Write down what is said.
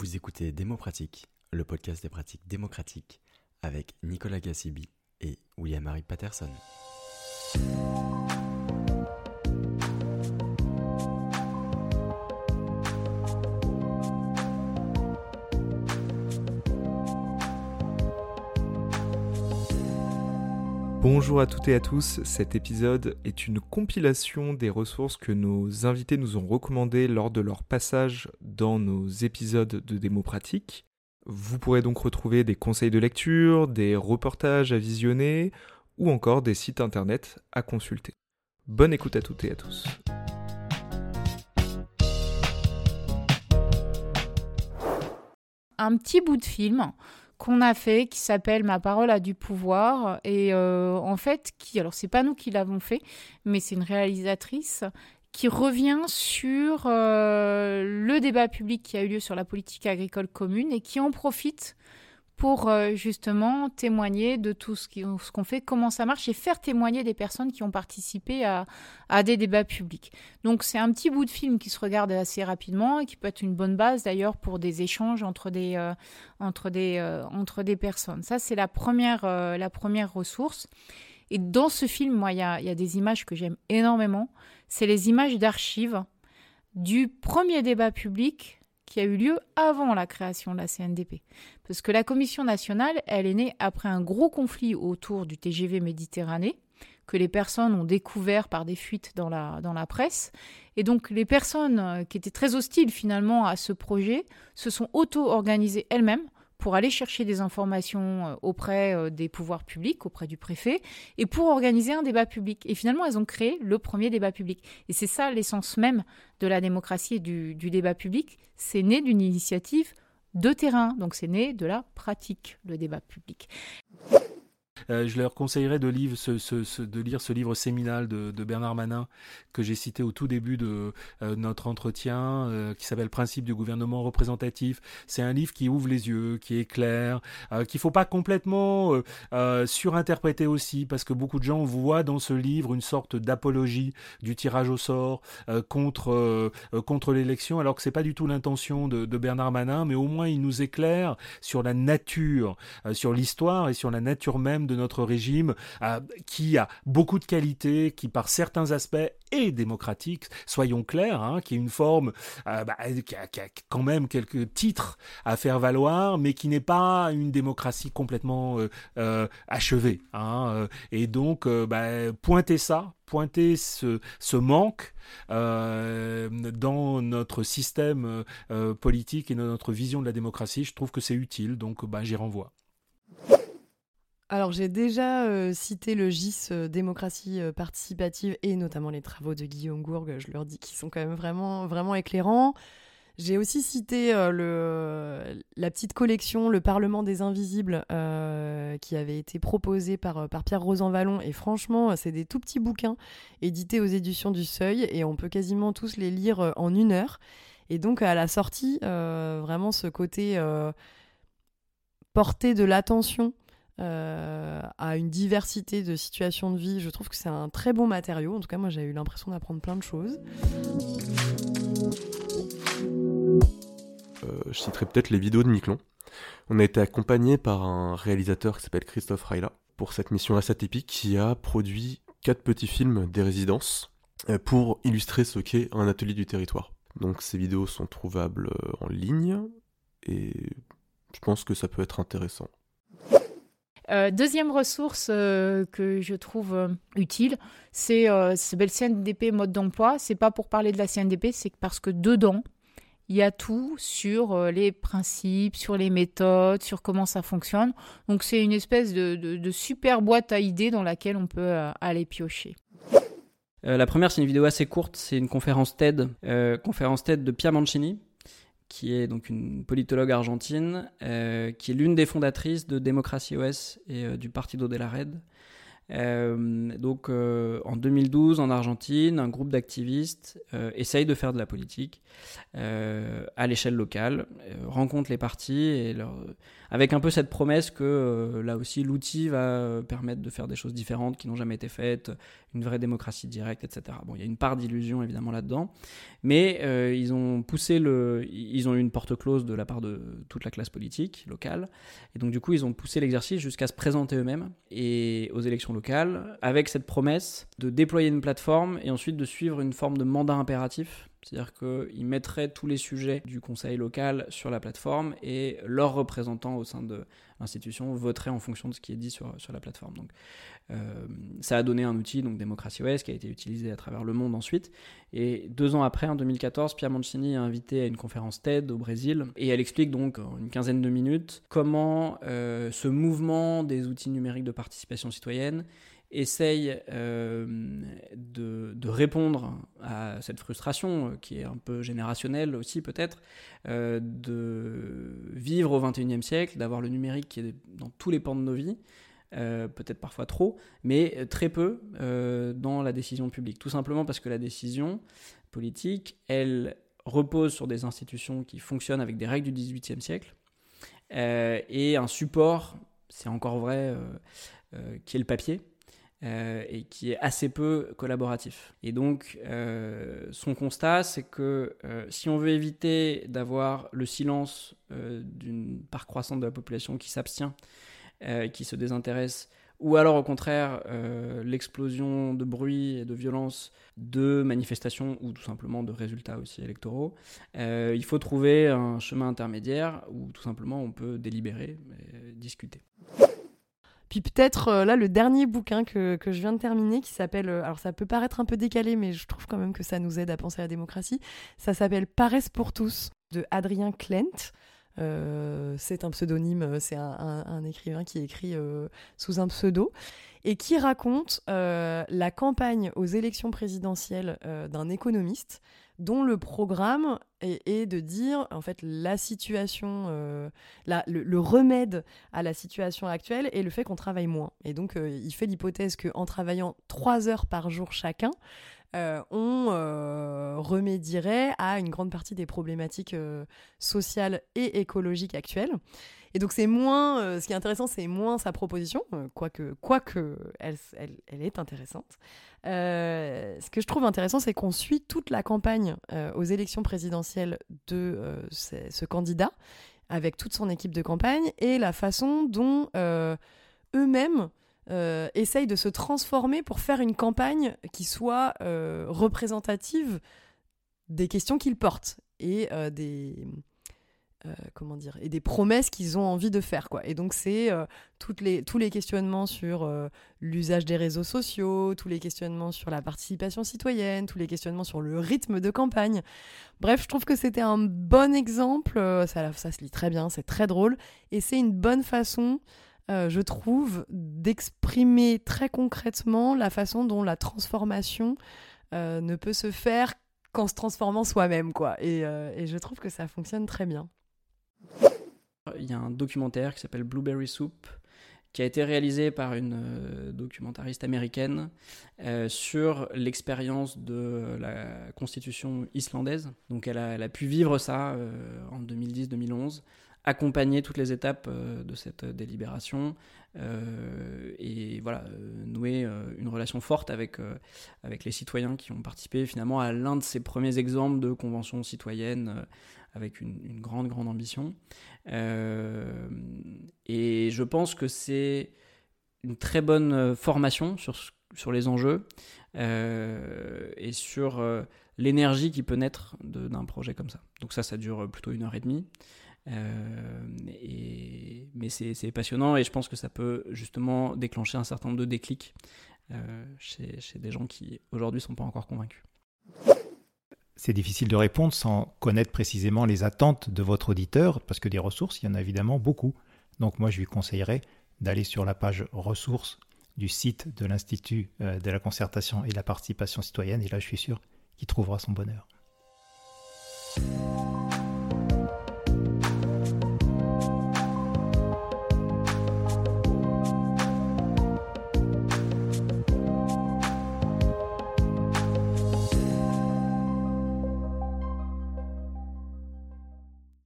Vous écoutez Démopratique, le podcast des pratiques démocratiques avec Nicolas Gassibi et William-Marie Patterson. Bonjour à toutes et à tous, cet épisode est une compilation des ressources que nos invités nous ont recommandées lors de leur passage dans nos épisodes de démo pratique. Vous pourrez donc retrouver des conseils de lecture, des reportages à visionner ou encore des sites internet à consulter. Bonne écoute à toutes et à tous. Un petit bout de film qu'on a fait qui s'appelle Ma parole a du pouvoir. Et euh, en fait qui alors c'est pas nous qui l'avons fait mais c'est une réalisatrice qui revient sur euh, le débat public qui a eu lieu sur la politique agricole commune et qui en profite pour euh, justement témoigner de tout ce qu'on fait, comment ça marche et faire témoigner des personnes qui ont participé à, des débats publics. Donc c'est un petit bout de film qui se regarde assez rapidement et qui peut être une bonne base d'ailleurs pour des échanges entre des, euh, euh, personnes. Ça c'est la première, ressource. Et dans ce film, moi, il y a des images que j'aime énormément. C'est les images d'archives du premier débat public qui a eu lieu avant la création de la CNDP. Parce que la Commission nationale, elle est née après un gros conflit autour du TGV Méditerranée, que les personnes ont découvert par des fuites dans la, presse. Et donc les personnes euh, qui étaient très hostiles finalement à ce projet se sont auto-organisées elles-mêmes pour aller chercher des informations euh, auprès euh, des pouvoirs publics, auprès du préfet, et pour organiser un débat public. Et finalement, elles ont créé le premier débat public. Et c'est ça l'essence même de la démocratie et du, du débat public. C'est né d'une initiative de terrain, donc c'est né de la pratique, le débat public. Euh, je leur conseillerais de, lire ce, livre séminal de, Bernard Manin que j'ai cité au tout début de euh, notre entretien, euh, qui s'appelle Principe du gouvernement représentatif. C'est un livre qui ouvre les yeux, qui est clair, qu'il ne faut pas complètement surinterpréter aussi, parce que beaucoup de gens voient dans ce livre une sorte d'apologie du tirage au sort contre, contre l'élection, alors que ce n'est pas du tout l'intention de, de, Bernard Manin, mais au moins il nous éclaire sur la nature, sur l'histoire et sur la nature même de notre régime, euh, qui a beaucoup de qualités, qui par certains aspects est démocratique, soyons clairs, hein, qui est une forme euh, bah, qui, a, quand même quelques titres à faire valoir, mais qui n'est pas une démocratie complètement euh, achevée. Hein, et donc, bah, pointer ça, pointer ce, manque dans notre système politique et dans notre vision de la démocratie, je trouve que c'est utile, donc bah, j'y renvoie. Alors j'ai déjà euh, cité le GIS euh, démocratie euh, participative et notamment les travaux de Guillaume Gourgue, je leur dis qu'ils sont quand même vraiment, vraiment éclairants. J'ai aussi cité la petite collection Le Parlement des Invisibles qui avait été proposée par, par Pierre Rosanvallon et franchement c'est des tout petits bouquins édités aux éditions du Seuil et on peut quasiment tous les lire en une heure. Et donc à la sortie, vraiment ce côté porté de l'attention euh, à une diversité de situations de vie. Je trouve que c'est un très bon matériau. En tout cas, moi, j'ai eu l'impression d'apprendre plein de choses. Euh, je citerai peut-être les vidéos de Miquelon. On a été accompagné par un réalisateur qui s'appelle Christophe Raila pour cette mission assez atypique qui a produit quatre petits films des résidences euh, pour illustrer ce qu'est un atelier du territoire. Donc ces vidéos sont trouvables en ligne et je pense que ça peut être intéressant. Euh, deuxième ressource euh, que je trouve euh, utile, c'est euh, le CNDP mode d'emploi. C'est pas pour parler de la CNDP, c'est parce que dedans, il y a tout sur les principes, sur les méthodes, sur comment ça fonctionne. Donc c'est une espèce de, super boîte à idées dans laquelle on peut aller piocher. la première, c'est une vidéo assez courte, c'est une conférence TED, conférence TED de Pia Mancini, qui est donc une politologue argentine, euh, qui est l'une des fondatrices de Démocratie OS et euh, du Partido de la Red, Euh, donc en 2012, en Argentine, un groupe d'activistes essaye de faire de la politique à l'échelle locale, rencontre les partis et leur avec un peu cette promesse que euh, là aussi l'outil va euh, permettre de faire des choses différentes qui n'ont jamais été faites, une vraie démocratie directe, etc. Bon, il y a une part d'illusion évidemment là-dedans, mais euh, ils ont poussé le, ils ont eu une porte close de la part de toute la classe politique locale, et donc du coup ils ont poussé l'exercice jusqu'à se présenter eux-mêmes et aux élections locales avec cette promesse de déployer une plateforme et ensuite de suivre une forme de mandat impératif c'est-à-dire qu'ils mettraient tous les sujets du conseil local sur la plateforme et leurs représentants au sein de l'institution voteraient en fonction de ce qui est dit sur, sur la plateforme. Donc, euh, ça a donné un outil, donc Démocratie OS, qui a été utilisé à travers le monde ensuite. Et deux ans après, en 2014, Pia Mancini est invitée à une conférence TED au Brésil et elle explique donc en une quinzaine de minutes comment euh, ce mouvement des outils numériques de participation citoyenne essaye euh, de, répondre à cette frustration euh, qui est un peu générationnelle aussi peut-être, euh, de vivre au 21e siècle, d'avoir le numérique qui est dans tous les pans de nos vies, peut-être parfois trop, mais très peu dans la décision publique. Tout simplement parce que la décision politique, elle repose sur des institutions qui fonctionnent avec des règles du 18e siècle et un support, c'est encore vrai, qui est le papier. Euh, et qui est assez peu collaboratif. Et donc, euh, son constat, c'est que euh, si on veut éviter d'avoir le silence d'une part croissante de la population qui s'abstient, qui se désintéresse, ou alors au contraire l'explosion de bruit et de violence de manifestations ou tout simplement de résultats aussi électoraux, il faut trouver un chemin intermédiaire où tout simplement on peut délibérer et discuter. Puis peut-être euh, là le dernier bouquin que, que, je viens de terminer qui s'appelle, euh, alors ça peut paraître un peu décalé mais je trouve quand même que ça nous aide à penser à la démocratie, ça s'appelle Paresse pour tous de Adrien Klent. Euh, c'est un pseudonyme, c'est un, écrivain qui écrit sous un pseudo et qui raconte la campagne aux élections présidentielles d'un économiste dont le programme est, de dire en fait la situation, euh, le, remède à la situation actuelle est le fait qu'on travaille moins. Et donc euh, il fait l'hypothèse qu'en travaillant trois heures par jour chacun, euh, on remédierait à une grande partie des problématiques sociales et écologiques actuelles. Et donc c'est moins, euh, ce qui est intéressant, c'est moins sa proposition, euh, quoique, quoique elle, elle, est intéressante. Euh, ce que je trouve intéressant, c'est qu'on suit toute la campagne aux élections présidentielles de ce, candidat, avec toute son équipe de campagne, et la façon dont eux-mêmes essayent de se transformer pour faire une campagne qui soit représentative des questions qu'ils portent et des euh, comment dire et des promesses qu'ils ont envie de faire quoi. Et donc c'est euh, les tous les questionnements sur euh, l'usage des réseaux sociaux tous les questionnements sur la participation citoyenne tous les questionnements sur le rythme de campagne. Bref je trouve que c'était un bon exemple ça ça se lit très bien c'est très drôle et c'est une bonne façon je trouve d'exprimer très concrètement la façon dont la transformation ne peut se faire qu'en se transformant soi-même quoi. Et, et je trouve que ça fonctionne très bien il y a un documentaire qui s'appelle Blueberry Soup qui a été réalisé par une euh, documentariste américaine euh, sur l'expérience de la constitution islandaise. Donc elle a, pu vivre ça euh, en 2010-2011, accompagner toutes les étapes de cette délibération et voilà, nouer une relation forte avec, avec les citoyens qui ont participé finalement à l'un de ces premiers exemples de convention citoyenne avec une, grande, grande ambition. Euh, et je pense que c'est une très bonne euh, formation sur, sur les enjeux euh, et sur l'énergie qui peut naître d'un projet comme ça. Donc ça, ça dure plutôt une heure et demie. Et, mais c'est passionnant et je pense que ça peut justement déclencher un certain nombre de déclics chez, chez des gens qui aujourd'hui ne sont pas encore convaincus c'est difficile de répondre sans connaître précisément les attentes de votre auditeur, parce que des ressources, il y en a évidemment beaucoup. Donc moi, je lui conseillerais d'aller sur la page ressources du site de l'Institut euh, de la concertation et de la participation citoyenne, et là, je suis sûr qu'il trouvera son bonheur.